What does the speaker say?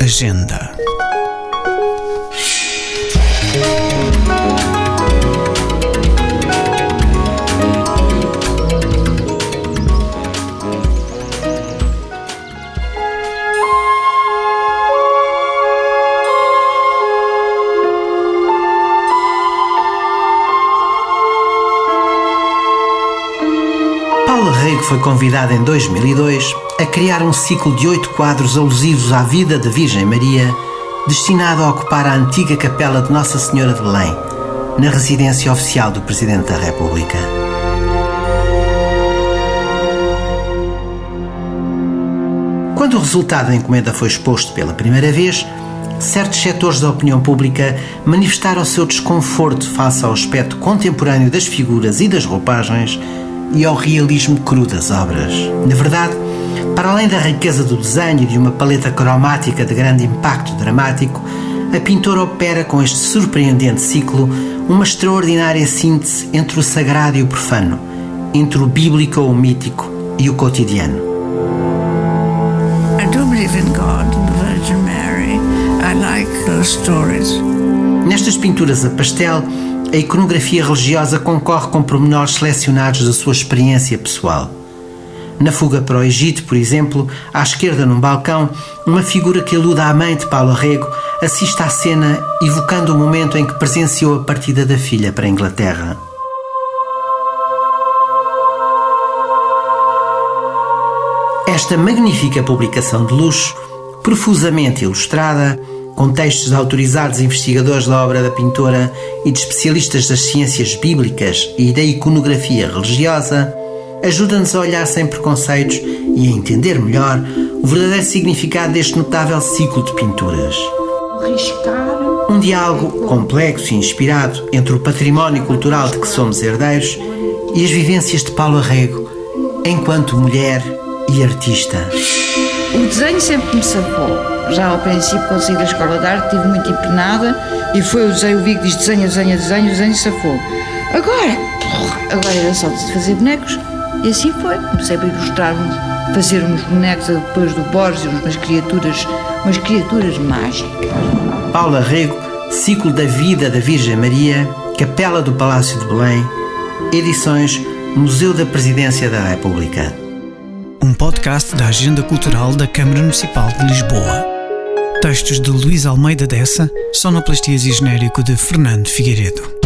Agenda. Paula Rego foi convidada em 2002 a criar um ciclo de oito quadros alusivos à vida da Virgem Maria, destinado a ocupar a antiga capela de Nossa Senhora de Belém, na residência oficial do Presidente da República. Quando o resultado da encomenda foi exposto pela primeira vez, certos setores da opinião pública manifestaram seu desconforto face ao aspecto contemporâneo das figuras e das roupagens e ao realismo cru das obras. Na verdade, para além da riqueza do desenho e de uma paleta cromática de grande impacto dramático, a pintora opera com este surpreendente ciclo uma extraordinária síntese entre o sagrado e o profano, entre o bíblico ou o mítico e o cotidiano. I do believe in God and the Virgin Mary. I like those stories. Nestas pinturas a pastel, a iconografia religiosa concorre com pormenores selecionados da sua experiência pessoal. Na fuga para o Egito, por exemplo, à esquerda num balcão, uma figura que aluda à mãe de Paulo Rego assiste à cena evocando o momento em que presenciou a partida da filha para a Inglaterra. Esta magnífica publicação de luxo, profusamente ilustrada, com textos autorizados investigadores da obra da pintora e de especialistas das ciências bíblicas e da iconografia religiosa, ajuda-nos a olhar sem preconceitos e a entender melhor o verdadeiro significado deste notável ciclo de pinturas. Um diálogo complexo e inspirado entre o património cultural de que somos herdeiros e as vivências de Paulo Arrego enquanto mulher e artista. O desenho sempre me safou. Já ao princípio, quando saí da escola de arte, estive muito empenada e foi o desenho, o Vigo diz desenho, desenho, desenho, desenho safou. Agora, agora era só de fazer bonecos e assim foi. Comecei a ilustrar, fazer uns bonecos depois do Borges, umas criaturas, umas criaturas mágicas. Paula Rego, Ciclo da Vida da Virgem Maria, Capela do Palácio de Belém, edições Museu da Presidência da República. Um podcast da Agenda Cultural da Câmara Municipal de Lisboa. Textos de Luís Almeida Dessa, sonoplastias e genérico de Fernando Figueiredo.